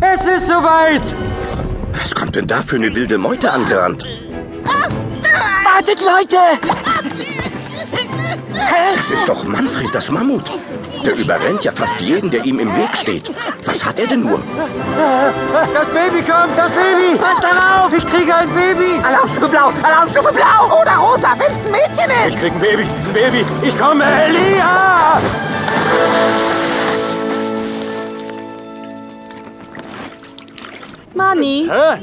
Es ist soweit! Was kommt denn da für eine wilde Meute angerannt? Wartet, Leute! Das ist doch Manfred, das Mammut. Der überrennt ja fast jeden, der ihm im Weg steht. Was hat er denn nur? Das Baby kommt! Das Baby! Pass darauf! Ich kriege ein Baby! Alarmstufe Blau! Alarmstufe Blau! Oder Rosa, wenn's ein Mädchen Ich ist! krieg ein Baby! Ein Baby! Ich komme! Elia! Manni, Hä?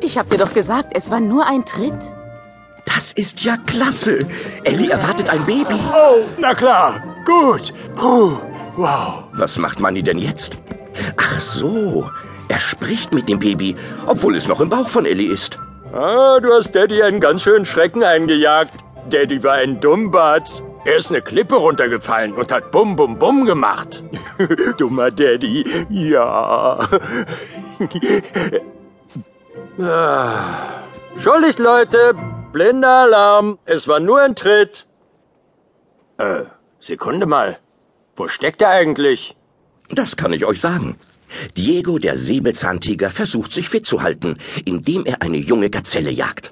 ich hab dir doch gesagt, es war nur ein Tritt. Das ist ja klasse. Ellie erwartet ein Baby. Oh, na klar. Gut. Puh. Wow. Was macht Manni denn jetzt? Ach so, er spricht mit dem Baby, obwohl es noch im Bauch von Ellie ist. Ah, du hast Daddy einen ganz schönen Schrecken eingejagt. Daddy war ein Dummbatz. Er ist eine Klippe runtergefallen und hat Bum Bum Bum gemacht. Dummer Daddy. Ja. ah. Schuldig, Leute. Blinder Alarm. Es war nur ein Tritt. Äh, Sekunde mal. Wo steckt er eigentlich? Das kann ich euch sagen. Diego, der Säbelzahntiger, versucht sich fit zu halten, indem er eine junge Gazelle jagt.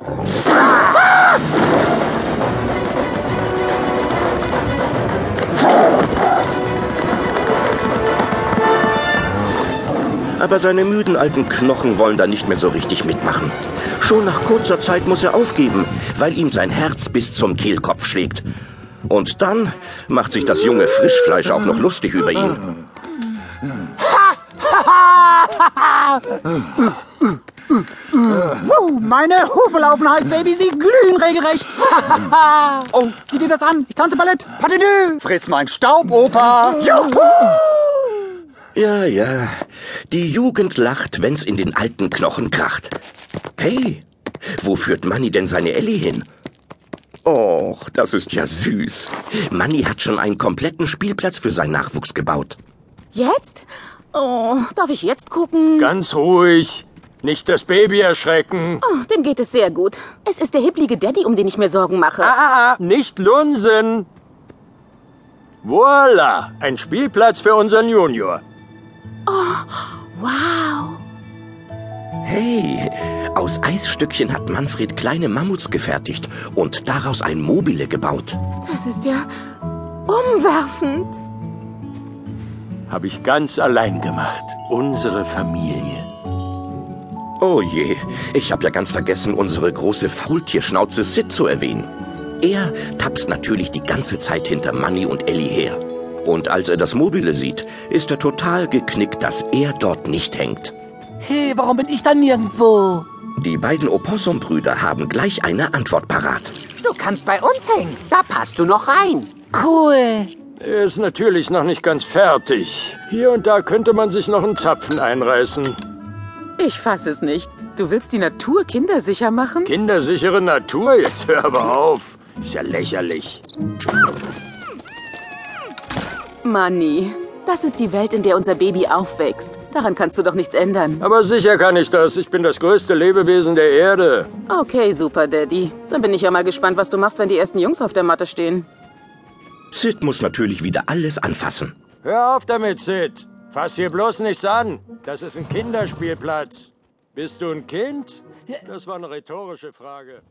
Aber seine müden alten Knochen wollen da nicht mehr so richtig mitmachen. Schon nach kurzer Zeit muss er aufgeben, weil ihm sein Herz bis zum Kehlkopf schlägt. Und dann macht sich das junge Frischfleisch auch noch lustig über ihn. Uh, meine Hufe laufen heiß, Baby, sie glühen regelrecht. oh, sieh dir das an. Ich tanze Ballett. Patinü. Friss mein Staub, Opa! Juhu! Ja, ja. Die Jugend lacht, wenn's in den alten Knochen kracht. Hey, wo führt Manni denn seine Ellie hin? Och, das ist ja süß. Manni hat schon einen kompletten Spielplatz für seinen Nachwuchs gebaut. Jetzt? Oh, darf ich jetzt gucken? Ganz ruhig. Nicht das Baby erschrecken. Oh, dem geht es sehr gut. Es ist der hipplige Daddy, um den ich mir Sorgen mache. Ah, ah, ah, nicht lunsen. Voila, ein Spielplatz für unseren Junior. Wow. Hey, aus Eisstückchen hat Manfred kleine Mammuts gefertigt und daraus ein Mobile gebaut. Das ist ja umwerfend. Habe ich ganz allein gemacht. Unsere Familie. Oh je, ich habe ja ganz vergessen, unsere große Faultierschnauze Sid zu erwähnen. Er tapst natürlich die ganze Zeit hinter Manny und Ellie her. Und als er das Mobile sieht, ist er total geknickt, dass er dort nicht hängt. Hey, warum bin ich da nirgendwo? Die beiden Opossum-Brüder haben gleich eine Antwort parat. Du kannst bei uns hängen. Da passt du noch rein. Cool. Er ist natürlich noch nicht ganz fertig. Hier und da könnte man sich noch einen Zapfen einreißen. Ich fasse es nicht. Du willst die Natur kindersicher machen? Kindersichere Natur, jetzt hör aber auf. Ist ja lächerlich. Manni, das ist die Welt, in der unser Baby aufwächst. Daran kannst du doch nichts ändern. Aber sicher kann ich das. Ich bin das größte Lebewesen der Erde. Okay, super, Daddy. Dann bin ich ja mal gespannt, was du machst, wenn die ersten Jungs auf der Matte stehen. Sid muss natürlich wieder alles anfassen. Hör auf damit, Sid. Fass hier bloß nichts an. Das ist ein Kinderspielplatz. Bist du ein Kind? Das war eine rhetorische Frage.